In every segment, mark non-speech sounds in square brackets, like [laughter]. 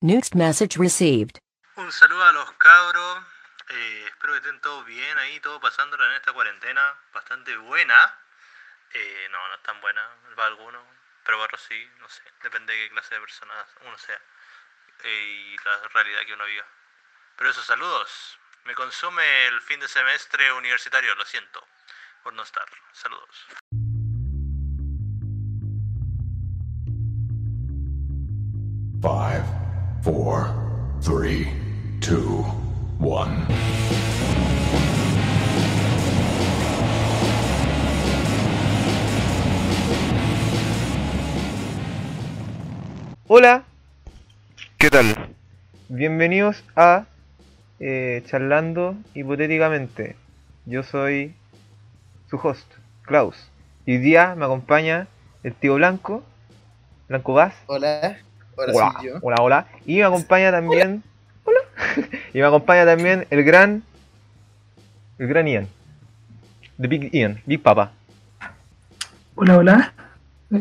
Next message received. Un saludo a los cabros. eh, espero que estén todos bien ahí, todo pasándola en esta cuarentena. Bastante buena. Eh, no, no es tan buena para algunos, pero otros sí, no sé. Depende de qué clase de persona uno sea eh, y la realidad que uno viva. Pero esos saludos. Me consume el fin de semestre universitario, lo siento por no estar. Saludos. One. Hola, ¿Qué tal? bienvenidos a eh, Charlando Hipotéticamente. Yo soy su host, Klaus. Y hoy día me acompaña el tío Blanco, Blanco Vaz. Hola, Hola, soy yo. hola, hola. Y me acompaña también. Hola. Y me acompaña también el gran. El gran Ian. The Big Ian, Big Papa. Hola, hola.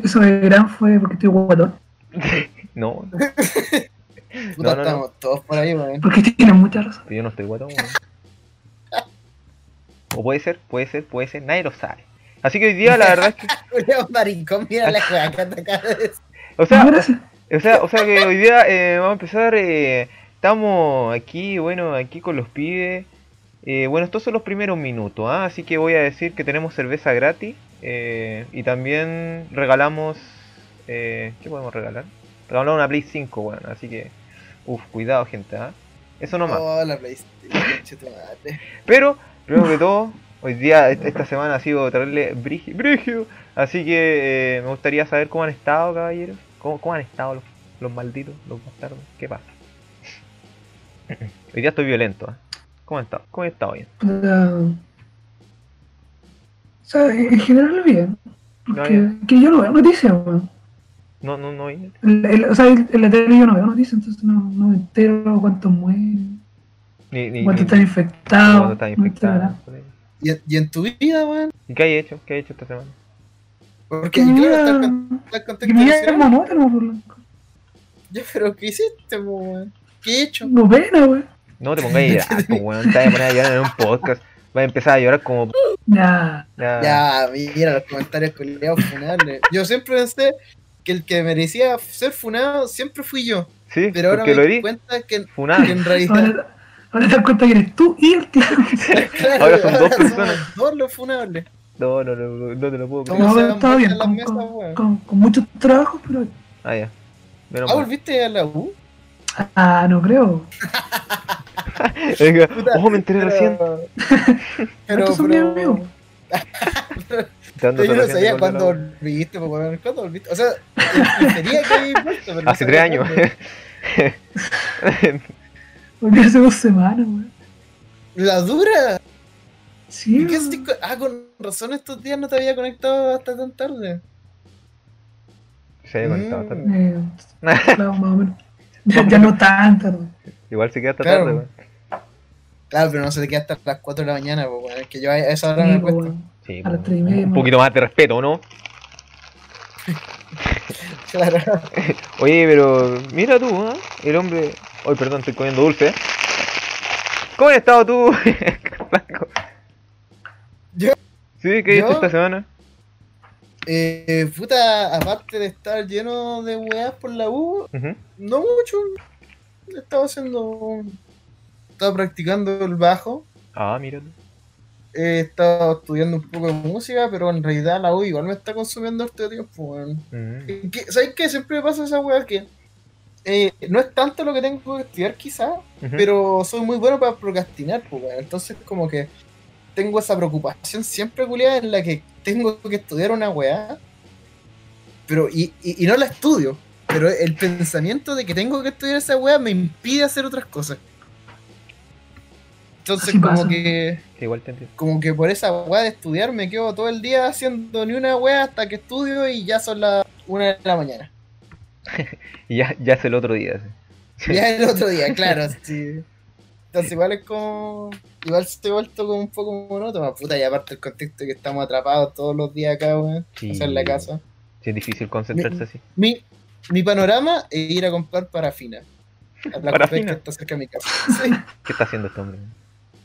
Eso de gran fue porque estoy guatón. [laughs] No, [laughs] no, Puta, no, no. estamos todos por ahí, weón. Porque tienes mucha razón. yo no estoy guatón. weón. O puede ser, puede ser, puede ser, nadie lo sabe. Así que hoy día la verdad es que. [laughs] Julio maricón, mira la juega que te de decir. O sea. O sea, o sea que hoy día eh, vamos a empezar. eh, estamos aquí, bueno, aquí con los pibes. Eh, bueno, estos son los primeros minutos, ¿ah? así que voy a decir que tenemos cerveza gratis. eh, y también regalamos. Eh, ¿Qué podemos regalar? Regalamos una Play 5, bueno, así que. Uff, cuidado, gente, ¿ah? Eso nomás. Oh, la tu madre. Pero, primero que todo, hoy día, est- esta semana ha sido traerle brigio, brigio. Así que me gustaría saber cómo han estado, caballeros. ¿Cómo, cómo han estado los, los malditos, los bastardos? ¿Qué pasa? Hoy día estoy violento, ¿eh? ¿Cómo estado? ¿Cómo estado bien? Puta. O sea, en en general bien. Porque que yo no veo noticias, weón. No, no, no. El- el- O sea, en la tele yo no veo noticias, entonces no, no me entero cuántos mueren, Ni, ni, cuántos están infectados. cuándo están me infectados. ¿Y, en- y en tu vida, weón? ¿Y qué hay hecho? ¿Qué hay hecho esta semana? Porque Que mi claro, está el con- el que mi vida es contexto monótono, por blanco. Ya, pero ¿qué hiciste, weón? ¿Qué he hecho? No pena, weón. No te pongas a llorar, [laughs] pues, weón. Te vas a poner a llorar en un podcast. Vas a empezar a llorar como. Ya. Ya. Ya, mira los comentarios culiados funables. Yo siempre pensé que el que merecía ser funado siempre fui yo. Sí, Pero ahora me lo di di. cuenta que, Funado. que en realidad. Ahora, ahora te das cuenta que eres tú y el tío. [laughs] Claro, Ahora son dos somos personas. Dos los funables. No, no, no, no, no te lo puedo creer. ¿Cómo No, bien, con, mesas, con, con, con mucho trabajo, pero. Ah, ya. Menos Ah, mal. ¿volviste a la U? Ah, no creo. Ojo, me enteré recién. [laughs] Pero, Estos son pero, amigos. [laughs] Yo no sabía cuándo volviste, pues. ¿Cuándo volviste? O sea, infería que pero Hace tres años. [laughs] Volví hace dos semanas, weón. ¿La dura? Sí, ¿Y qué Ah, con razón estos días no te había conectado hasta tan tarde. Se había conectado Mm. tarde. Eh, claro, más o menos. Ya, ya no tan tarde. Igual se queda hasta Claro. tarde, weón. Claro, pero no se te queda hasta las 4 de la mañana, weón. Es que yo a esa hora Sí, me acuesto. Sí, A las po, tres y media, un poquito más de respeto, ¿no? [laughs] Claro. [laughs] Oye, pero mira tú, ¿ah? El hombre. Hoy, perdón, estoy comiendo dulce. ¿Cómo has estado tú? [laughs] Yo- ¿Sí? ¿Qué yo- esta semana? Eh, puta, aparte de estar lleno de weas por la U, no mucho. Estaba haciendo. Estaba practicando el bajo. Ah, mira tú. He estado estudiando un poco de música, pero en realidad la U igual me está consumiendo este tiempo, weón. Mm. Que- ¿Sabes qué? Siempre me pasa esa wea que eh, no es tanto lo que tengo que estudiar quizá, Ujú. pero soy muy bueno para procrastinar, pues, weón. Entonces como que tengo esa preocupación siempre, culiada, en la que tengo que estudiar una weá, pero y, y, y no la estudio, pero el pensamiento de que tengo que estudiar esa weá me impide hacer otras cosas. Entonces Así como pasa. que igual te entiendo. como que por esa weá de estudiar me quedo todo el día haciendo ni una weá hasta que estudio y ya son las una de la mañana. [laughs] Y ya, ya es el otro día. sí. Ya el otro día, [laughs] claro, sí. Entonces igual es como. Igual se ha vuelto como un poco monótono, puta, y aparte el contexto de que estamos atrapados todos los días acá, weón. Sí. O sea, en la casa. Sí, es difícil concentrarse así. Mi, mi panorama es ir a comprar parafina. A la Parafina. que está cerca de mi casa. [laughs] Sí. ¿Qué está haciendo este hombre?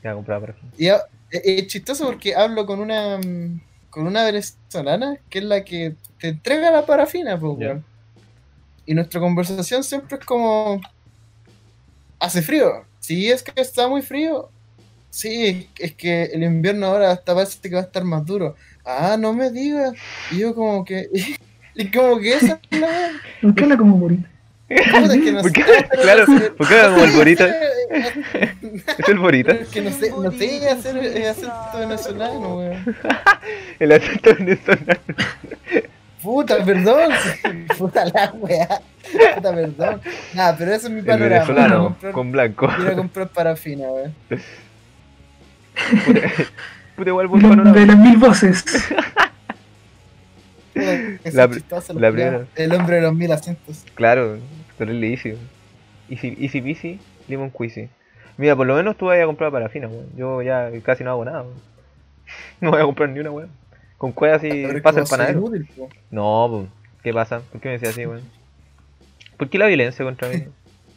¿Qué va a comprar parafina? Y es es chistoso porque hablo con una mm, con una venezolana que es la que te entrega la parafina, pues. Y nuestra conversación siempre es como hace frío. Si es que está muy frío. Sí, es que el invierno ahora hasta parece que va a estar más duro. Ah, no me digas. Y yo como que [laughs] y como que esa es. ¿Por qué habla como es que no ¿Por qué? [laughs] Claro, ¿por qué habla como el Borita? Es [laughs] ¿Es el Borita? que no sé, no sé hacer eh, acento venezolano, weón. El acento venezolano. Puta, perdón. [laughs] Puta la weá. Puta, perdón. Nada, pero ese es mi El panorama. Quiero venezolano comprar, con blanco. quiero comprar parafina, weón. Puta, igual buen De, panorama. de las mil voces. La- chistoso, la primera. El hombre de los mil acentos. Claro, pero es easy. Easy, easy peasy, lemon quizzy. Mira, por lo menos tú vas a comprar parafina, weón. Yo ya casi no hago nada, weón. [laughs] No voy a comprar ni una, weón. Con cueva así Pero es pasa el panadero. inútil. No, ¿qué pasa? ¿Por qué me decís así, weón? ¿Por qué la violencia contra mí?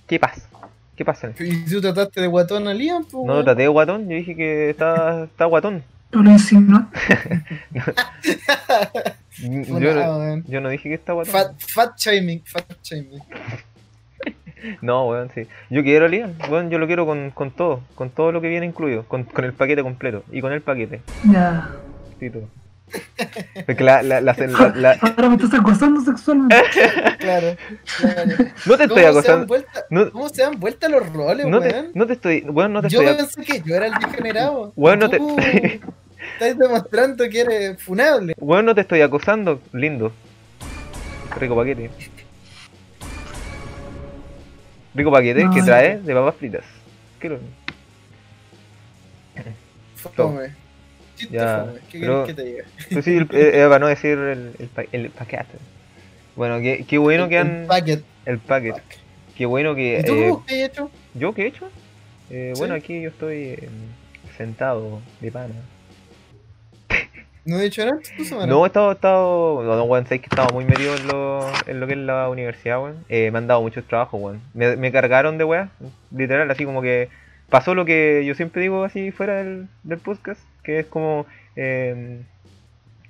¿Qué pasa? ¿Qué pasa? Y tú trataste de guatón a Liam, po, No traté de guatón, yo dije que está, está guatón. [laughs] Yo lo insinué. Yo Funado, no, yo no dije que está guatón. Fat, fat shaming, fat shaming. [laughs] No, weón, sí. Yo quiero Liam, weón, yo lo quiero con, con todo, con todo lo que viene incluido, con, con el paquete completo y con el paquete. Ya. Sí, todo. [laughs] Porque la, la, la, la- la- [laughs] Ahora me estás acosando sexualmente. [laughs] Claro, claro. no te estoy ¿Cómo se dan acosando. vuelta, No, cómo se dan vuelta los roles, no, te, weón? no te estoy, weón, no te Yo estoy. pensé que yo era el degenerado. Weón, no te- Estás demostrando que eres funable. Weón, no te estoy acosando, lindo. Rico paquete. Rico paquete que No, trae de papas fritas. ¿Qué lo? Fome. Chiste Ya. ¿Qué pero- que te diga? Pues sí, el- eh, eh, para no decir el, el, pa- el paquete. Bueno, qué, qué bueno que El han. packet. El paquete. Qué bueno que. ¿Y tú eh, qué has hecho? ¿Yo qué he hecho? Eh, Sí. Bueno, aquí yo estoy eh, sentado de pana. ¿No he hecho nada esta semana? No, he estado, he estado, no, no, weón, sabéis que estaba muy metido en lo, en lo que es la universidad, weón. Eh, me han dado muchos trabajos, weón. Me, me cargaron de weas, literal, así como que pasó lo que yo siempre digo así fuera del, del podcast, que es como, eh,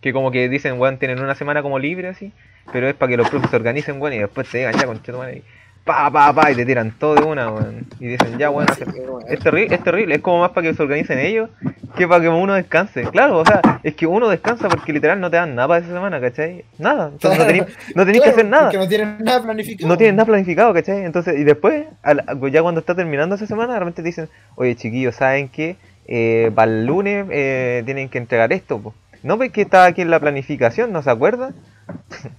que como que dicen, weón, tienen una semana como libre así, pero es para que los profes se organicen, weón, y después te digan ya con y pa, pa, pa, y te tiran todo de una, weón. Y dicen, ya, weón, hace- es terrible, es terrible, es como más para que se organicen ellos que para que uno descanse. Claro, o sea, es que uno descansa porque literal no te dan nada para esa semana, ¿cachai? Nada, entonces no tenés que hacer nada. Que no tienen nada planificado. No tienen nada planificado, ¿cachai? Entonces, y después, al- ya cuando está terminando esa semana, de repente te dicen, oye chiquillos, ¿saben qué? Eh, para el lunes eh, tienen que entregar esto, po. ¿No ves que está aquí en la planificación? ¿No se acuerdan?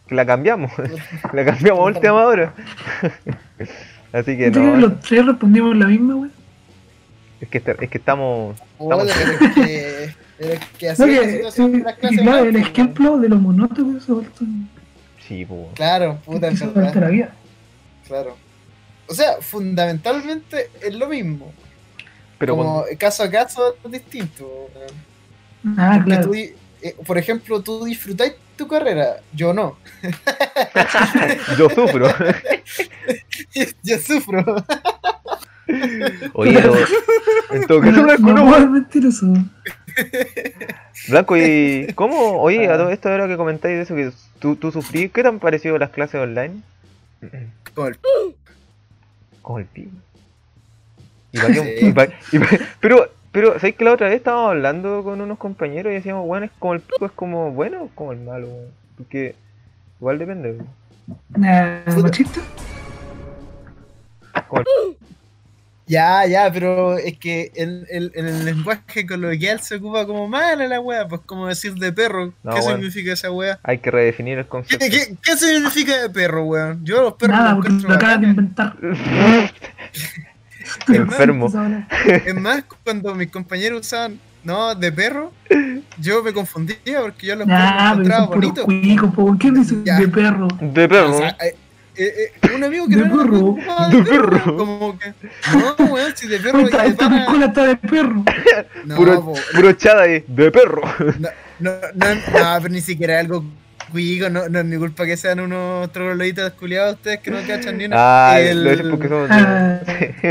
que [laughs] la cambiamos, [laughs] la cambiamos a última hora. [laughs] Así que ¿Viste que no, los tres respondimos la misma, güey? es que, es que estamos... Puta, pero es que, así No, es que, la situación de las clases. claro, más, el pues, ejemplo de lo monótono que se ha vuelto, Sí, po. Claro, puta, es la vida. Claro. O sea, fundamentalmente es lo mismo. Pero como con- caso a caso es distinto. Ah, Porque claro. tú eh, por ejemplo, tú disfrutáis tu carrera, yo no. [laughs] yo sufro. [laughs] yo sufro. Oye. En todo caso, No, Blanco, no no, puedo mentir eso. Blanco, ¿y [laughs] cómo? Oye, Ah. a todo esto ahora que comentáis de eso, que tú, tú sufrís, ¿qué te han parecido las clases online? Como el- Como el pico. ¿Y pa' qué- [laughs] Sí. y pa- y pa- [laughs] pero, pero, ¿sabes que la otra vez estábamos hablando con unos compañeros y decíamos, bueno, es como el pico, es como bueno o como el malo, weón? Porque igual depende, weón. Nah, machista. Ya, ya, pero es que en, en- en el lenguaje coloquial se ocupa como mala la wea, pues como decir de perro. No, ¿Qué bueno. significa esa wea? hay que redefinir el ¿Qué, concepto. qué, qué significa de perro, weón? Yo los perros Nada, los lo acabas de inventar. [laughs] [laughs] Enfermo. [laughs] Es más, cuando mis compañeros usaban, no, de perro, yo me confundía porque yo los Nah, encontraba bonitos. cuicos, po. ¿Qué dice Ya. de perro? De perro. O sea, eh, eh, eh, un amigo que De no era perro. ocupaba De perro. Como que, no, weón, si de perro Esta, de esta pana- piscola está de perro. [laughs] No, puro, po, puro chada ahí, de perro. no, no, no, no, pero ni siquiera algo Cuico, no, no es mi culpa que sean unos trogloditas culiados ustedes que no cachan ni una. Ah, El- lo dicen porque somos. Ah,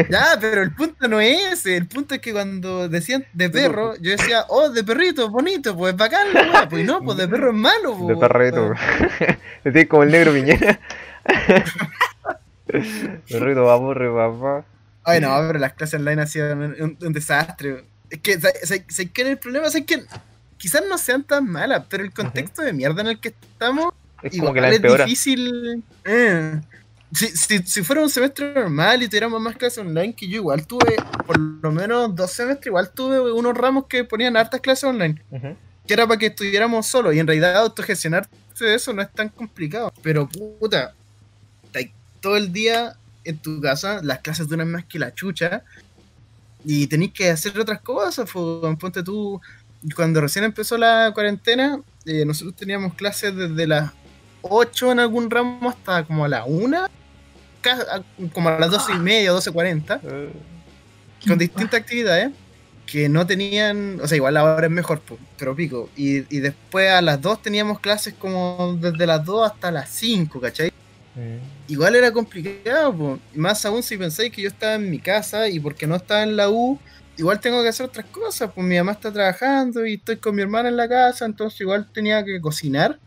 Ya, pero el punto no es ese. El punto es que cuando decían de perro, yo decía, oh, de perrito, bonito, pues bacán, wea. Pues no, pues de perro es malo, de pues. perrito. Así [laughs] como el negro piñera. [laughs] Perrito, aburre, papá. Ay, no, pero las clases online han sido un, un- un desastre. Es que, ¿sabes sabes qué? el problema es que quizás no sean tan malas, pero el contexto de mierda en el que estamos Es como que la es difícil. eh. Si, si, si fuera un semestre normal y tuviéramos más clases online, que yo igual tuve, por lo menos dos semestres, igual tuve unos ramos que ponían hartas clases online, que era para que estuviéramos solos, y en realidad autogestionarse de eso no es tan complicado. Pero puta, todo el día en tu casa, las clases duran más que la chucha, y tenéis que hacer otras cosas, pues, ponte tú, cuando recién empezó la cuarentena, eh, nosotros teníamos clases desde las 8 en algún ramo hasta como a la 1, ca- a- como a las 12 y media, 12.40, Eh, con distintas actividades que no tenían, o sea, igual ahora es mejor, pero pico. Y, y después a las 2 teníamos clases como desde las 2 hasta las 5, ¿cachai? mm. Igual era complicado, po. Más aún si pensáis que yo estaba en mi casa y porque no estaba en la U, igual tengo que hacer otras cosas, pues mi mamá está trabajando y estoy con mi hermana en la casa, entonces igual tenía que cocinar.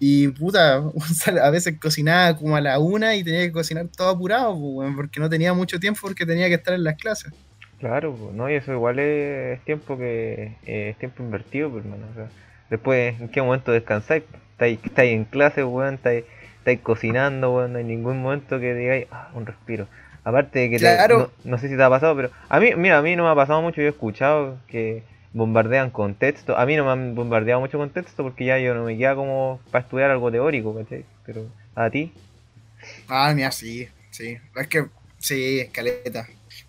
Y puta, [laughs] a veces cocinaba como a la una y tenía que cocinar todo apurado, pues, porque no tenía mucho tiempo porque tenía que estar en las clases. Claro, pues, no, y eso igual es tiempo que eh, es tiempo invertido, pues, hermano. O sea, después, ¿en qué momento descansáis? Estáis, estáis en clase, weón, estáis, estáis cocinando, weón, no hay ningún momento que digáis, ah, un respiro. Aparte de que te- Claro. no, no sé si te ha pasado, pero a mí, mira, a mí no me ha pasado mucho, yo he escuchado que bombardean con texto. A mí no me han bombardeado mucho con texto porque ya yo no me queda como para estudiar algo teórico, ¿cachai? Pero a ti, Ah, mira, sí, sí. Es que, sí,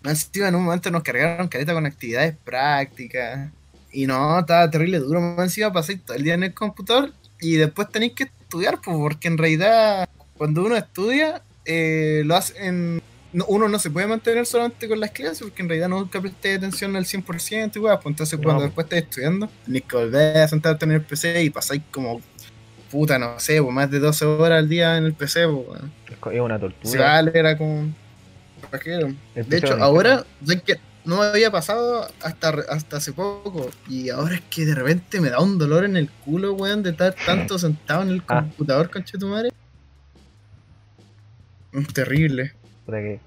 encima en un momento nos cargaron caleta con actividades prácticas. Y no, estaba terrible duro. Más encima pasé todo el día en el computador y después tenéis que estudiar, pues, porque en realidad cuando uno estudia, eh, lo hace en... no- uno no se puede mantener solamente con las clases porque en realidad nunca presté atención al 100% y weá, pues entonces No, cuando pues. después estés estudiando, tenés que volver a sentarte en el PC y pasáis como, puta, no sé, pues, más de 12 horas al día en el PC, pues, es una tortura. vale, era como. De hecho, ahora, que no me había pasado hasta, hasta hace poco. Y ahora es que de repente me da un dolor en el culo, weón, de estar tanto [laughs] sentado en el Ah. computador, conche tu madre. Terrible. Que.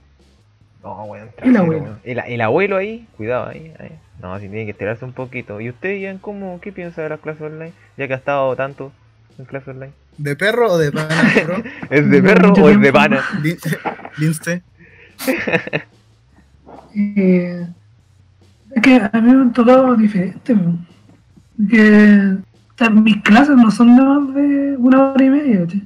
No, weón. El abuelo. weón. El, el abuelo ahí, cuidado ahí, ahí. No, si tiene que estirarse un poquito. ¿Y usted, Ian, cómo, qué piensa de las clases online? Ya que ha estado tanto en clases online. ¿De perro o de pana, [laughs] bro? ¿Es de perro o es de pana? [laughs] Lin- Linste. eh, es que a mí me han tocado diferente. Que o sea, mis clases no son de más de una hora y media. ¿cachai?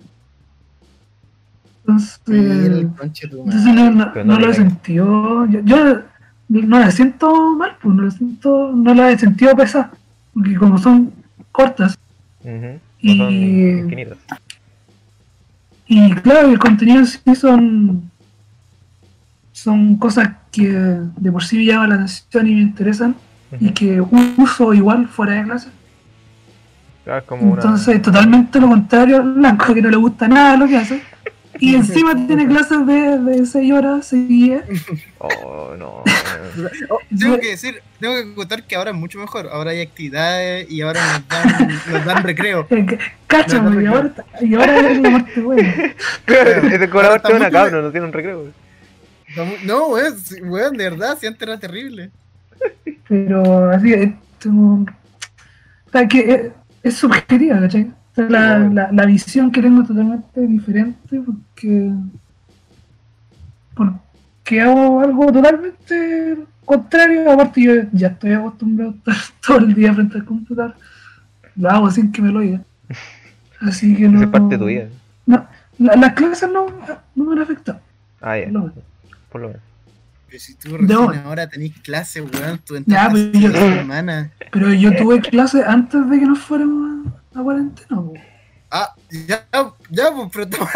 Entonces, el entonces no, no, Pero no no le lo he sentido. Yo, yo no la siento mal, pues no la siento, no la he sentido pesada. Porque como son cortas, son Y- infinitas. Y claro, el contenido en sí son, son cosas que de por sí me llaman la atención y me interesan y que uso igual fuera de clase. Una. Entonces, totalmente lo contrario al blanco, que no le gusta nada lo que hace. Y encima tiene clases de, de 6 horas seguidas. [laughs] Oh, no. [laughs] Oh, tengo que decir, tengo que contar que ahora es mucho mejor. Ahora hay actividades y ahora nos dan, nos dan recreo. [laughs] Eh, que- no, y ahora, y ahora es la parte buena. Ese cobrador Ahora está tiene una cabra, no tiene un recreo. No, weón, weón, de verdad, si antes era terrible. Pero así, eh, tengo. O sea, que es, es subjetiva, ¿cachai? La, la, la visión que tengo es totalmente diferente porque. Porque hago algo totalmente contrario. Aparte, yo ya estoy acostumbrado a estar [laughs] todo el día frente al computador. Lo hago sin que me lo oigan. Así que no. Es parte de tu vida. No, la- las clases no, no me han afectado. Ah, ya. por lo menos. Por lo menos. Pero si tú recién No. ahora tenés clase, weón, tú Ya, entraste pero yo- hace una semana. Pero yo tuve clases antes de que nos fuéramos a, a cuarentena. Ah, ya, ya, pues, pero toma.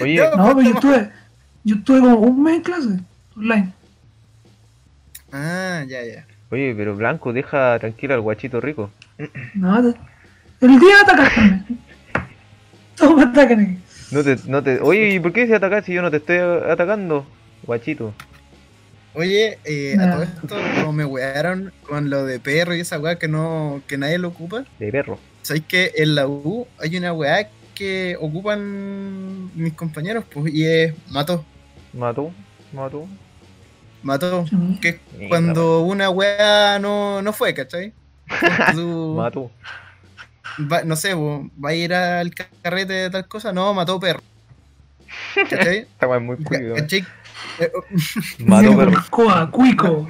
Oye, No. No, pero yo estuve, yo estuve como un mes en clase online. Ah, ya, ya. oye, pero Blanco, deja tranquilo al guachito rico. [clears throat] No, te- el día de atacarme. me atacan. No te, no te... Oye, ¿y por qué se atacar si yo no te estoy atacando? Guachito. Oye, eh, a todo esto, como me wearon con lo de perro y esa weá que no, que nadie lo ocupa. De perro. ¿Sabéis que en la U hay una weá que ocupan mis compañeros? Pues, y es mató. Mató, mató. Mató. Sí. Que es cuando una weá no, no fue, ¿cachai? Tú- [laughs] Mató. va- no sé, po, va a ir al carrete de tal cosa, no, mató perro. ¿Cachai? [laughs] Esta weá es muy cuido. ¿Cachai? Mató. [laughs] Coa, cuico.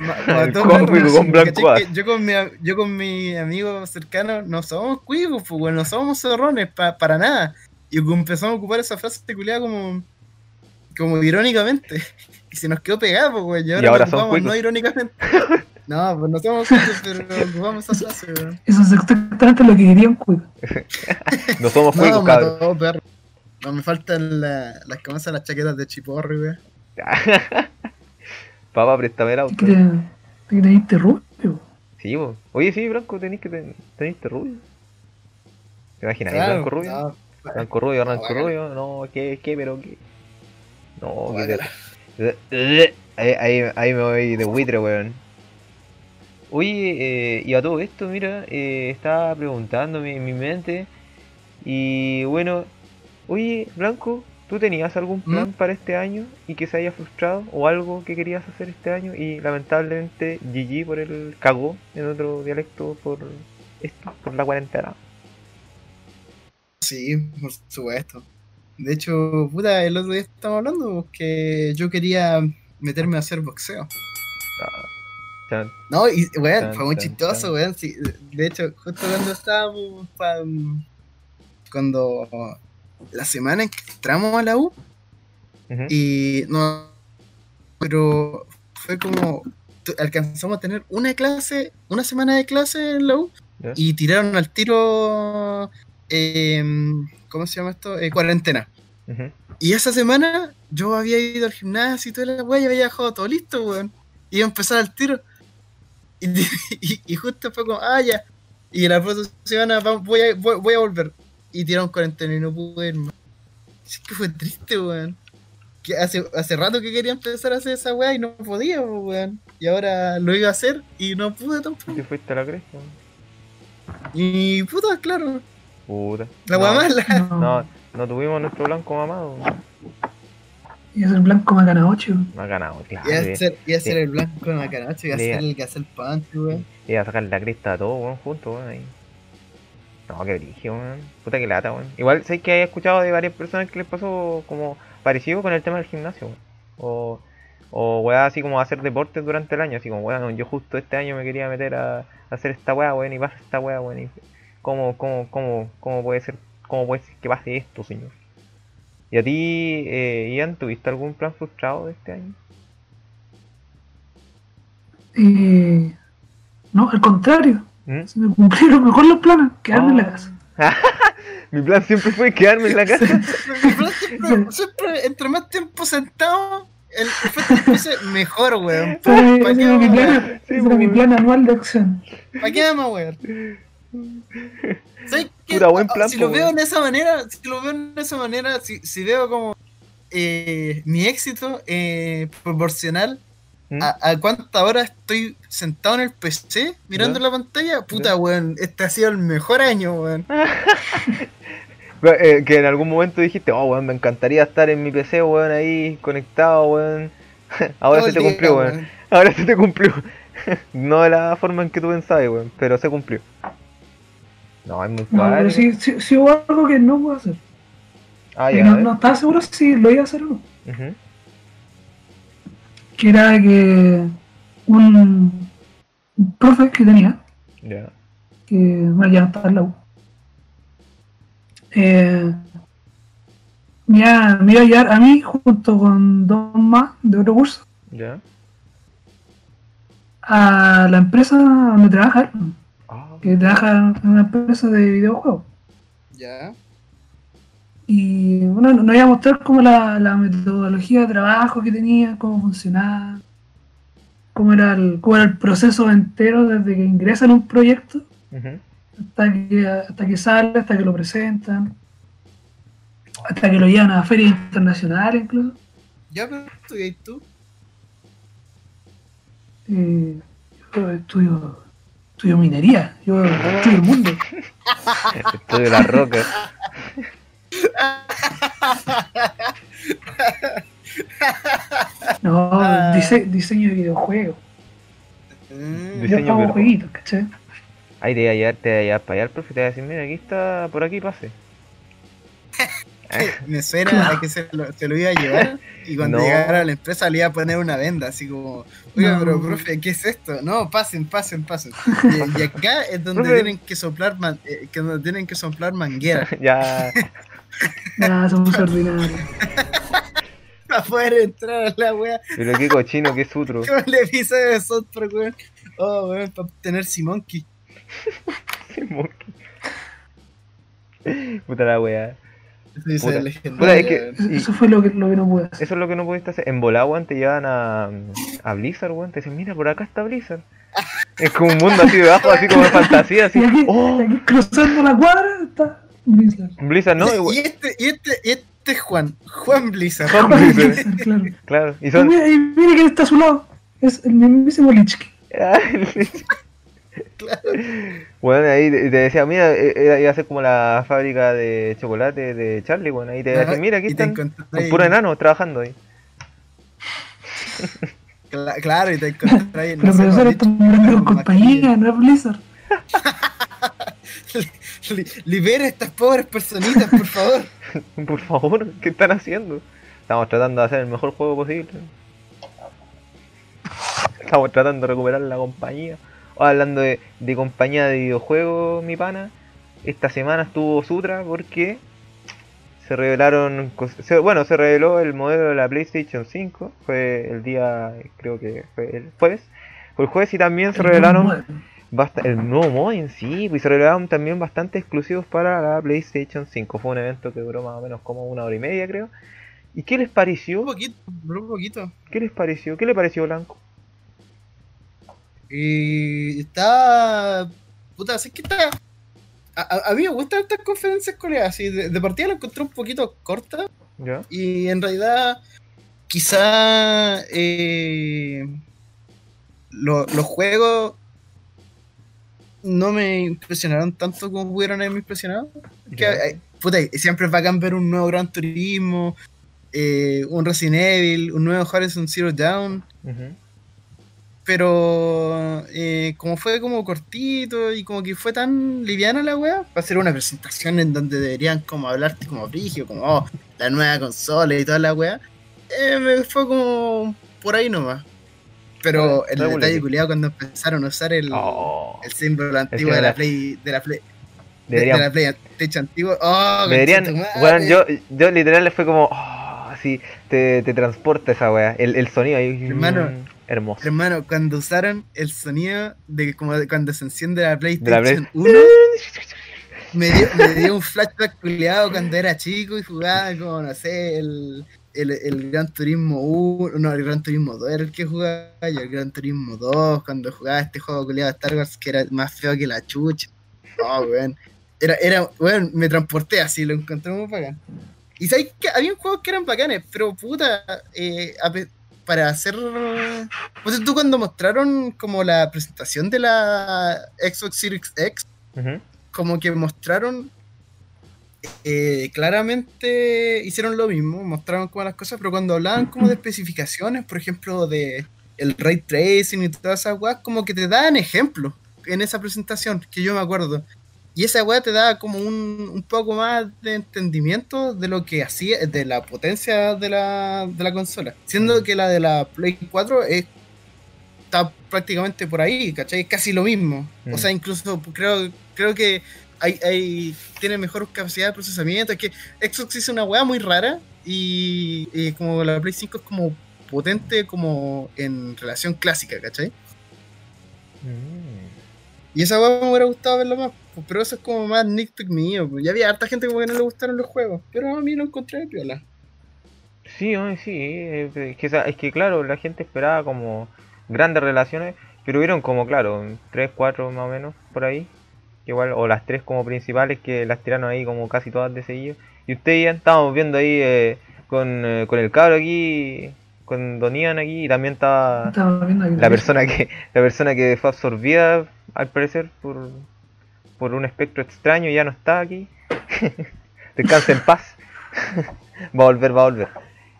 yo con mi yo con mi amigo cercano no somos cuicos, pues, no somos zorrones pa- para nada. Y empezamos a ocupar esa frase culiada como, como irónicamente. [laughs] Y se nos quedó pegado, pues, weón. Y ahora, ahora son ocupamos cuicos. no irónicamente. [laughs] No, pues no somos cuicos, pero ocupamos esa frase, weón. Eso es exactamente lo que quería un cuico. No somos No, cuicos, cabrón. mató perro. No, me faltan la- las que las chaquetas de chiporri, weón. [laughs] Papá, préstame el auto. ¿Qué te creíste rubio? Sí. Oye, sí, Blanco, tenés que ten, teniste rubio. ¿Te imaginas? Claro, Blanco rubio. no, Blanco rubio, blanco rubio. No, ¿qué, qué, pero qué? No, qué te... ahí, ahí, ahí me voy de buitre, weón. Oye, eh, y a todo esto, mira, eh, estaba preguntándome en mi mente. Y bueno, oye, Blanco, ¿tú tenías algún plan para este año y que se haya frustrado? ¿O algo que querías hacer este año y lamentablemente GG por el cagó en otro dialecto por esto, por la cuarentena? Sí, por supuesto. De hecho, puta, el otro día estábamos hablando que yo quería meterme a hacer boxeo. Ah. No, y weón, fue muy chistoso, weón. Sí, de hecho, justo cuando estábamos, pa- cuando la semana en que entramos a la U, y no, pero fue como, alcanzamos a tener una clase, una semana de clase en la U, y tiraron al tiro, eh, ¿cómo se llama esto? Eh, cuarentena. Y esa semana yo había ido al gimnasio y toda la weá y había dejado todo listo, weón. Iba a empezar al tiro. Y, [laughs] y- y justo fue como, ah, ya. Y la próxima semana voy a, voy, voy a volver. Y tiraron cuarentena y no pude ir más. Así que fue triste, weón. Que hace, hace rato que quería empezar a hacer esa weá y no podía, weón. Y ahora lo iba a hacer y no pude tampoco. ¿Te fuiste a la cresta? Y puta, claro, Puta. la weá no, mala. No. no, tuvimos nuestro blanco mamado. Y es el blanco macana 8. No ha ganado, claro. Iba a le- ser, iba a ser sí. el blanco a Sí. ser el que hace el panty, weón. Iba a sacar la cresta a todos, weón, juntos, weón, ahí. No, qué brillo, weón. Puta que lata, weón. Igual sé que he escuchado de varias personas que les pasó como parecido con el tema del gimnasio, weón. O, o weá así como hacer deportes durante el año, así como, weón, yo justo este año me quería meter a, a hacer esta weá, weón, y pasa esta weá, weón. Y ¿cómo, cómo, cómo, cómo puede ser, cómo puede ser que pase esto, señor? ¿Y a ti, eh, Ian, tuviste algún plan frustrado de este año? Eh, no, al contrario. ¿Mm? Se me cumplieron mejor los planes. Quedarme en la casa. [laughs] Mi plan siempre fue quedarme en la casa. [laughs] siempre, siempre, entre más tiempo sentado, el efecto fuese mejor, weón. ¿Para ese qué mi plan- era mi plan anual de acción. ¿Para qué vamos buen Ah, plan, si po, lo veo weón. de esa manera, si lo veo de esa manera, si, si veo como eh, mi éxito eh, proporcional ¿Mm? a, a cuánta hora estoy sentado en el PC mirando Ya. la pantalla, puta Ya. weón, este ha sido el mejor año, weón. [laughs] Eh, que en algún momento dijiste, oh, weón, me encantaría estar en mi PC, weón, ahí conectado, weón. [laughs] Ahora Todo se te día, cumplió, weón. [laughs] Ahora se te cumplió. no de la forma en que tú pensabas, weón, pero se cumplió. No, es muy No, padre. pero sí, sí, sí hubo algo que no puedo hacer. Ah, ya, no, no estaba seguro si lo iba a hacer o no. Ujú. Que era que un, un profe que tenía, que bueno, ya no estaba en la U, eh, me, iba, me iba a llevar a mí junto con dos más de otro curso a la empresa donde trabaja él, Ah, que trabaja en una empresa de videojuegos. Ya. Y bueno, nos iba a mostrar como la, la metodología de trabajo que tenía, cómo funcionaba, cómo era el, cómo era el proceso entero desde que ingresan a un proyecto hasta que, hasta que sale, hasta que lo presentan. hasta que lo llevan a ferias internacionales incluso. Ya, pero estudiáis tú. Eh, yo estudio, estudio minería, yo estudio el mundo. [laughs] Estudio la roca. [laughs] No, Ah. dise- diseño de videojuegos. Mm, Yo Diseño, hago pero- jueguitos, ¿cachai? Ahí te voy a llevar, te voy a llevar para allá, el profe, te va a decir, mira, aquí está, por aquí pase. [laughs] Me suena a que se lo, se lo iba a llevar y cuando No. llegara a la empresa le iba a poner una venda, así como, oiga, No. pero profe, ¿qué es esto? No, pasen, pasen, pasen. [laughs] Y, y acá es donde Profe. tienen que soplar man- eh, que donde tienen que soplar manguera [laughs] ya, Ya, somos ordinarios. [laughs] para poder entrar a la wea. pero qué cochino, qué sutro. [laughs] Como el episodio de Park, weón. Oh, weón, para obtener Simonki. [laughs] Qué monkey. Puta la wea. Eso dice Puta. Puta, es que- Eso, Y- eso fue lo que, lo que no pude hacer. Eso es lo que no pudiste hacer. En volá, weón, te llevan a, a Blizzard, weón. Te dicen, mira, por acá está Blizzard. Es como un mundo así debajo, así como de fantasía, así. Aquí, ¡Oh! aquí cruzando la cuadra está Blizzard. Blizzard, ¿no? y, Y- este, y este, y este es Juan, Juan Blizzard. Juan Blizzard. Blizzard, claro. [laughs] Claro, y Y son. mira, y mira quién está a su lado. Es el mismísimo Lichki. Bueno, ahí te decía, mira, eh, iba a ser como la fábrica de chocolate de Charlie, bueno, ahí te decía, mira, aquí están con puro enano trabajando ahí. Cla- claro, y te encontrás ahí, no Pero profesor, con compañía, no es Blizzard. [laughs] [laughs] Li- Libera a estas pobres personitas, por favor. [laughs] Por favor, ¿qué están haciendo? Estamos tratando de hacer el mejor juego posible. Estamos tratando de recuperar la compañía. Oh, hablando de, de compañía de videojuegos, mi pana. Esta semana estuvo Sutra porque se revelaron. se- bueno, se reveló el modelo de la PlayStation 5. Fue el día, creo que fue el jueves. Fue el jueves y también se revelaron basta- el nuevo mod en sí, pues se revelaron también bastante exclusivos para la PlayStation 5. Fue un evento que duró más o menos como una hora y media, creo. ¿Y qué les pareció? Un poquito, un poquito. ¿Qué les pareció? ¿Qué le pareció Blanco? Y está. Puta, así que está. A, a- mí me gustan estas conferencias coreanas. así, De, de partida la encontré un poquito corta. ¿Ya? Y en realidad, quizá. eh, lo- los juegos. No me impresionaron tanto como pudieron haberme impresionado. Que, puta, siempre es bacán ver un nuevo Gran Turismo, eh, un Resident Evil, un nuevo Horizon Zero Ujú. pero eh, como fue como cortito y como que fue tan liviana la weá, para hacer una presentación en donde deberían como hablarte como brigio, como oh, la nueva consola y toda la weá, eh, me fue como por ahí nomás. Pero el detalle culiado cuando empezaron a usar el, Oh, el símbolo antiguo de la la- Play, de la Play, de, de deberían, la Play techo antiguo, oh, deberían, bueno, yo, yo literal le fue como, oh, así, te, te transporta esa wea, el, el sonido ahí, Hermano, mm, hermoso. Hermano, cuando usaron el sonido de como de cuando se enciende la De la PlayStation Play- 1, me dio, me dio un flashback culiado cuando era chico y jugaba como, no sé, el, el, el Gran Turismo 1, no, el Gran Turismo 2 era el que jugaba yo, el Gran Turismo 2, cuando jugaba este juego culiado de Star Wars que era más feo que la chucha. Oh, weón. Era, era, weón, me transporté así, lo encontré muy bacán. Y sabes que había juegos que eran bacanes, pero puta, eh, para hacer. Pues tú cuando mostraron como la presentación de la Xbox Series X, como que mostraron eh, claramente hicieron lo mismo, mostraron como las cosas, pero cuando hablaban como de especificaciones, por ejemplo, de el ray tracing y todas esas weas, como que te daban ejemplos en esa presentación, que yo me acuerdo. Y esa wea te da como un, un poco más de entendimiento de lo que hacía, de la potencia de la, de la consola. Siendo que la de la Play 4 es, está prácticamente por ahí, ¿cachai? Es casi lo mismo. Mm. O sea, incluso creo, creo que hay, hay, tiene mejor capacidad de procesamiento. Es que Xbox hizo una weá muy rara y, y como la Play 5 es como potente como en relación clásica, ¿cachai? Mm. Y esa weá me hubiera gustado verlo más, pero eso es como más nitpick mío. Ya había harta gente como que no le gustaron los juegos, pero a mí lo encontré de piola. Sí, sí, es que, es que claro, la gente esperaba como grandes relaciones, pero hubieron como, claro, tres, cuatro más o menos por ahí, igual, o las tres como principales que las tiraron ahí como casi todas de seguido, ¿Y ustedes ya estábamos viendo ahí eh, con, eh, con el cabro aquí, con Don Ian aquí, y también estaba la persona que la persona que fue absorbida, al parecer, por, por un espectro extraño, ya no está aquí. [laughs] Descansa en paz. [laughs] va a volver, va a volver.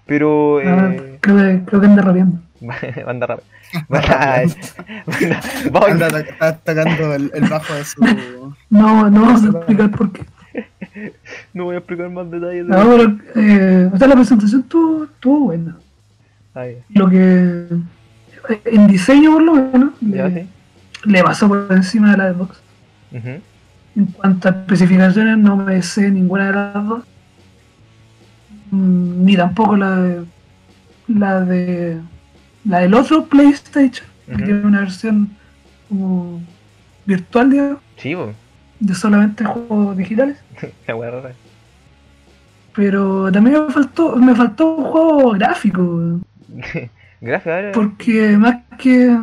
Pero... Ah, Eh, creo, que, creo que anda rabiando. [laughs] [laughs] [laughs] Anda rápido. Va a- va a volver. Anda, está tocando el, el bajo de su. No, no vamos a explicar por qué. No voy a explicar más detalles. de- No, pero eh, o sea, la presentación estuvo, estuvo buena. Ay, Lo que en diseño por lo menos ya, le, sí. le pasó por encima de la Xbox. Ujú. En cuanto a especificaciones no me sé ninguna de las dos. Mm, Ni tampoco la de la de la del otro PlayStation, que tiene una versión como virtual digamos, Sí, de solamente juegos digitales. [laughs] La rara. Pero también me faltó, me faltó un juego [laughs] gráfico, ahora. porque más que,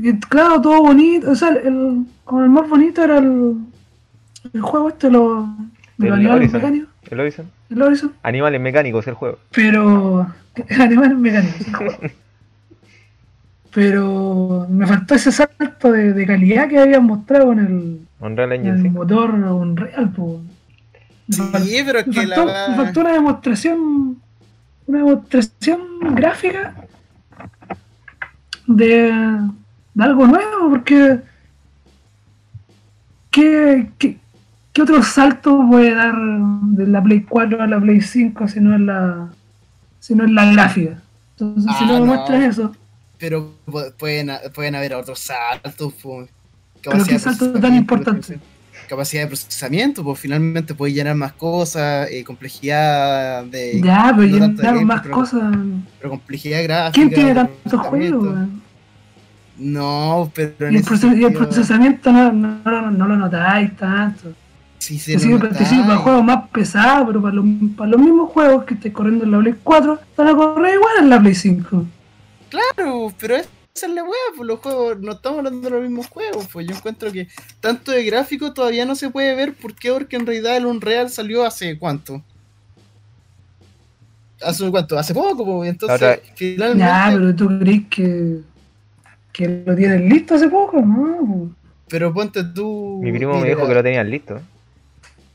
que, claro, todo bonito, o sea, el, como el más bonito era el, el juego este, los, de los animales Horizon. mecánicos, El Horizon. el Horizon, Animales mecánicos, el juego. pero [laughs] animales mecánicos, el juego. Pero me faltó ese salto de, de calidad que habían mostrado en el, Unreal en el 5. motor Unreal, po. Me Sí, fal- pero es me la. faltó, me faltó una demostración una demostración gráfica de, de algo nuevo porque ¿qué, qué, qué otro salto puede dar de la Play 4 a la Play 5 si no es la si no es la gráfica entonces si Ah, no me no. muestras eso Pero pu- pueden, pueden haber otros saltos. po. pero qué salto tan importante Capacidad de procesamiento, pues finalmente puedes llenar más cosas, eh, complejidad de. ya pero no llenar gameplay, más pero- cosas Pero complejidad gráfica. ¿quién tiene tantos juegos? No, pero en Y el, proces- procesamiento no, no, lo notáis tanto. sí sirve, lo te sirve para juegos más pesados, pero para los, para los mismos juegos que estés corriendo en la Play 4, van a correr igual en la Play 5. Claro, pero es- esa es la wea, pues los juegos, no estamos hablando de los mismos juegos, pues yo encuentro que tanto de gráfico todavía no se puede ver, ¿por qué? Porque en realidad el Unreal salió hace cuánto. ¿Hace cuánto? Hace poco, pues, entonces Ahora- finalmente... Ya, pero tú crees que, que lo tienen listo hace poco, ¿no? Pero ponte tú... Mi primo me dijo que lo tenían listo.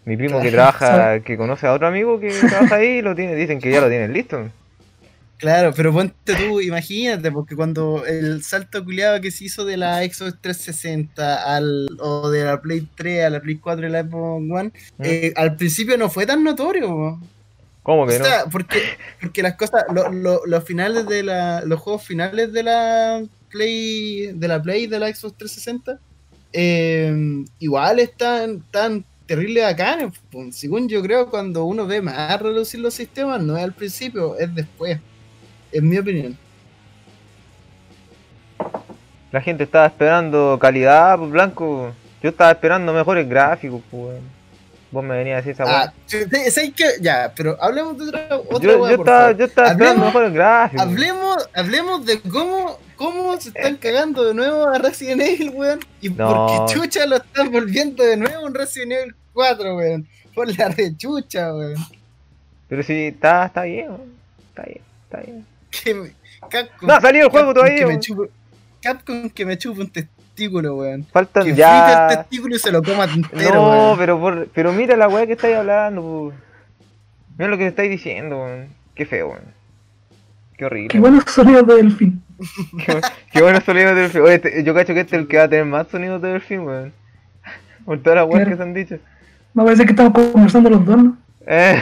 Mi primo que trabaja, [laughs] que conoce a otro amigo que trabaja ahí, lo tiene, dicen que ya lo tienen listo. Claro, pero ponte tú, imagínate, porque cuando el salto culiado que se hizo de la Xbox 360 al, o de la Play 3 a la Play 4 y la Xbox One, ¿Mm? eh, al principio no fue tan notorio. ¿Cómo O que no? sea, porque, porque las cosas, lo- lo- los finales de la, los juegos finales de la Play, de la Play de la Xbox 360, eh, igual están tan terrible po. Según yo creo, cuando uno ve más reducir los sistemas, no es al principio, es después. En mi opinión. La gente estaba esperando calidad, pues blanco. Yo estaba esperando mejores gráficos, pues. Vos me venías a decir esa Ah, ¿sabes qué? Ya, pero hablemos de otra, otra Yo, yo por estaba, favor. yo estaba esperando Hablemos- mejores gráficos. Hablemos, hablemos de cómo, cómo se están cagando de nuevo a Resident Evil, weón. Y No. porque chucha lo están volviendo de nuevo en Resident Evil 4, weón. Por la rechucha, weón. Pero sí, está, está bien, weón. Está bien, está bien. Que me, Capcom, No ha salido el juego Capcom todavía, Que me weón. chupe- Capcom que me chupa un testículo, weón. Faltan Que frite el ya. testículo y se lo coma entero, No, weón. pero por, pero mira la weá que estáis hablando, pues. Mira lo que estáis diciendo, weón. Qué feo, weón. Qué horrible. Qué buenos sonidos de delfín. [laughs] Qué, bu- qué buenos sonidos de delfín. Oye, este- yo cacho que este es el que va a tener más sonidos de delfín, weón. [laughs] Por todas las weas Claro. que se han dicho. Me parece que estamos conversando los dos, ¿no? Eh.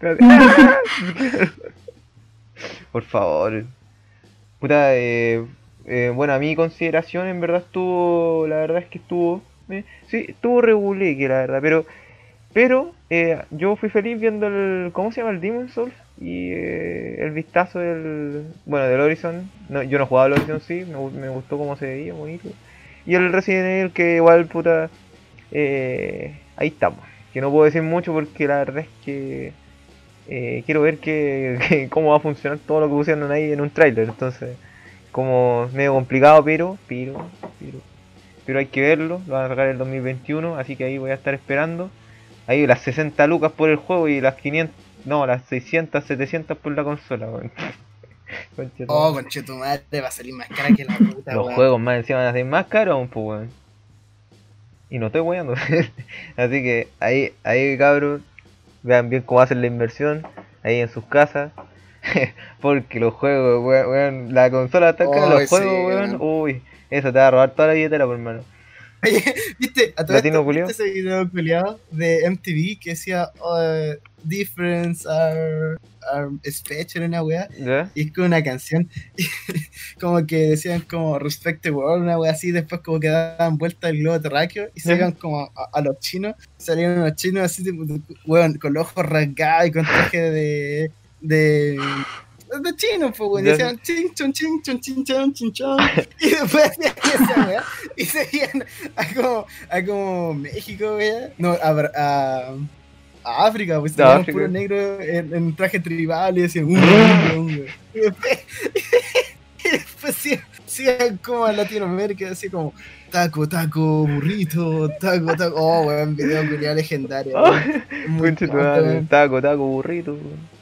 [laughs] Por favor. Puta, eh, eh, bueno, a mi consideración en verdad estuvo, la verdad es que estuvo, eh, sí, estuvo reguleque, la verdad, pero, pero eh, yo fui feliz viendo el, ¿cómo se llama? El Demon Souls y el vistazo del, bueno, del Horizon. No, yo no jugaba al Horizon, sí, me, me gustó cómo se veía, bonito. Y el Resident Evil que igual, puta, ahí estamos. Que no puedo decir mucho porque la verdad es que eh, quiero ver que, que [laughs] cómo va a funcionar todo lo que pusieron ahí en un tráiler. Entonces, como medio complicado, pero, pero, pero, pero hay que verlo. Lo van a sacar el 2021, así que ahí voy a estar esperando. ahí las 60 lucas por el juego y las 500, no, las 600, 700 por la consola, [laughs] tu Oh, madre. conche tu madre, va a salir más cara que la puta, Los juegos más encima van a ser más caros aún, pues, weón. Y no estoy weando. [laughs] Así que ahí, ahí cabros, vean bien cómo hacen la inversión, ahí en sus casas. [laughs] Porque los juegos, weón, la consola está Ay, los sí, juegos, weón. uy, eso te va a robar toda la billetera, por hermano. Oye, [laughs] ¿viste? A todo esto. ¿viste ese video culiao de MTV que decía oh, Difference are, are special una weá? ¿Ya? Y es con una canción, [laughs] como que decían como Respect the World, una wea así, después como que daban vuelta el globo terráqueo y se iban como a, a los chinos, salían unos chinos así, tipo, weón, con los ojos rasgados y con traje de... de de chinos, pues, weón, y Ya. decían ching, chon, ching, chon, ching, chon, ching, chon, [laughs] y después hacían esa wea, y seguían a como, a como México, wea, no, a, a, a África, pues, tenían África. puro negro en, en traje tribal y decían, un, un. Y después, [laughs] y después sí- sigan como a Latinoamérica, así como taco, taco, burrito, taco, taco. Oh, weón, video culiao legendario. weón. [laughs] Muy taco, taco, burrito. weón.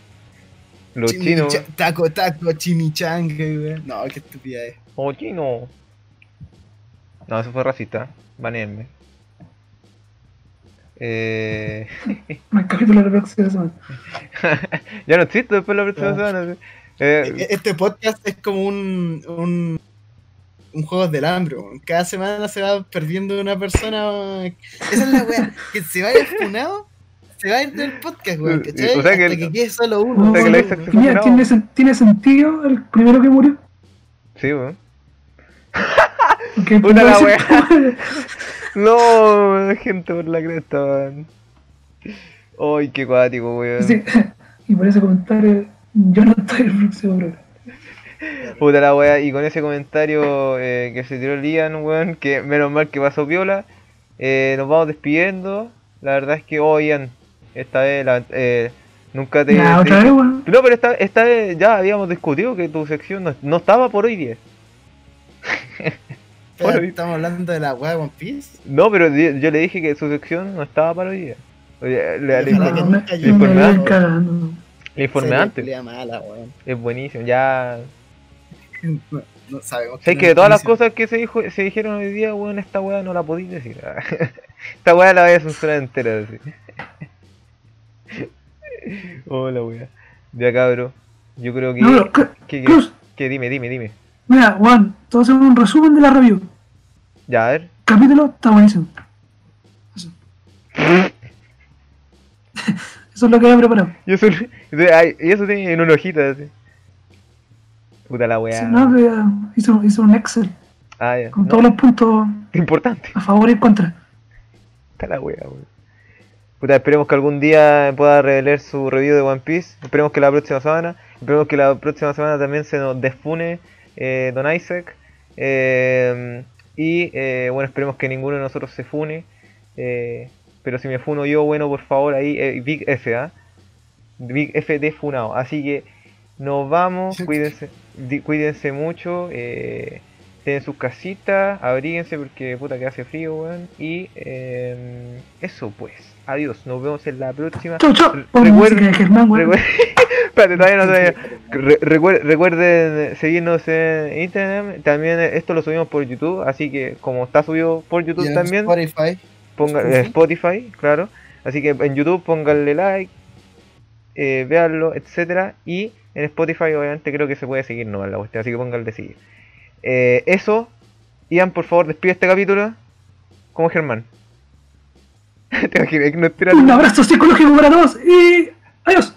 Los Chimicha- chinos, Taco, taco, chimichanga, weón. No, qué estupidez. oh chino. No, eso fue racista, baneenme. Eh... [laughs] El capítulo de la próxima semana. [laughs] ya no existe después la próxima No. semana. Eh, Este podcast es como un, un, un juego del hambre. Cada semana se va perdiendo una persona. Esa es la wea. Que se vaya funado, se va a ir del podcast, weón. ¿cachai? O sea que Hasta el- que quede solo uno. O sea que se Tenía- fue tiene, tiene sentido el primero que murió. sí, weón. Porque Puta la no wea. [laughs] No, gente por la cresta, weón. Ay, qué cuático, weón. Sí, [laughs] Y por ese comentario, yo no estoy en el próximo programa. Puta la wea, y con ese comentario eh, que se tiró Lian, weón, que menos mal que pasó piola, eh, nos vamos despidiendo. La verdad es que hoy, Ian, esta vez la- eh, nunca te... Otra vez, weón. No, pero esta, esta vez ya habíamos discutido que tu sección no, no estaba por hoy 10. Pero Bueno, Estamos hablando de la wea de One Piece. No, pero yo le dije que su sección no estaba para hoy día. Oye, Le, le, que No, le informé antes. Es buenísimo, ya... No, no sabemos. Que es de todas las cosas que se dijo, se dijeron hoy día, weón, esta weá no la podéis decir. [laughs] esta weá la voy a censurar entera, así. [laughs] Hola, weá. Ya cabro. Yo creo que... No, que, que, dime, dime, dime. mira, Juan, te voy a hacer un resumen de la review. Ya, a ver. capítulo está buenísimo. Eso. [laughs] Eso es lo que había preparado. Y eso, y eso tiene en una hojita, así. Puta la weá. Sí, no, hizo, hizo un Excel Ah, ya. con No, todos los puntos Importante. a favor y en contra. Está la wea, weón. Puta, esperemos que algún día pueda revelar su review de One Piece. Esperemos que la próxima semana. Esperemos que la próxima semana también se nos desfune eh, Don Isaac. Eh, y eh, bueno, esperemos que ninguno de nosotros se fune. Pero si me funo yo, bueno, por favor, ahí, Big F, ¿ah? Big F de funado. Así que nos vamos, cuídense, cuídense mucho. Eh, estén en sus casitas, abríguense porque puta que hace frío, weón. Y eso pues. Adiós, nos vemos en la próxima. Chau, chau. Recuerden- [laughs] no recuerden seguirnos en Instagram. También esto lo subimos por YouTube. Así que como está subido por Y YouTube en también, Spotify. ponga, Spotify. eh, Spotify, claro. Así que en YouTube pónganle like, eh, véanlo, etcétera Y en Spotify obviamente creo que se puede seguir nomás la cuestión, así que pónganle seguir. Eh, eso, Ian, por favor, despide este capítulo como Germán. [laughs] Te imaginas que no espera Un abrazo psicológico para todos y adiós.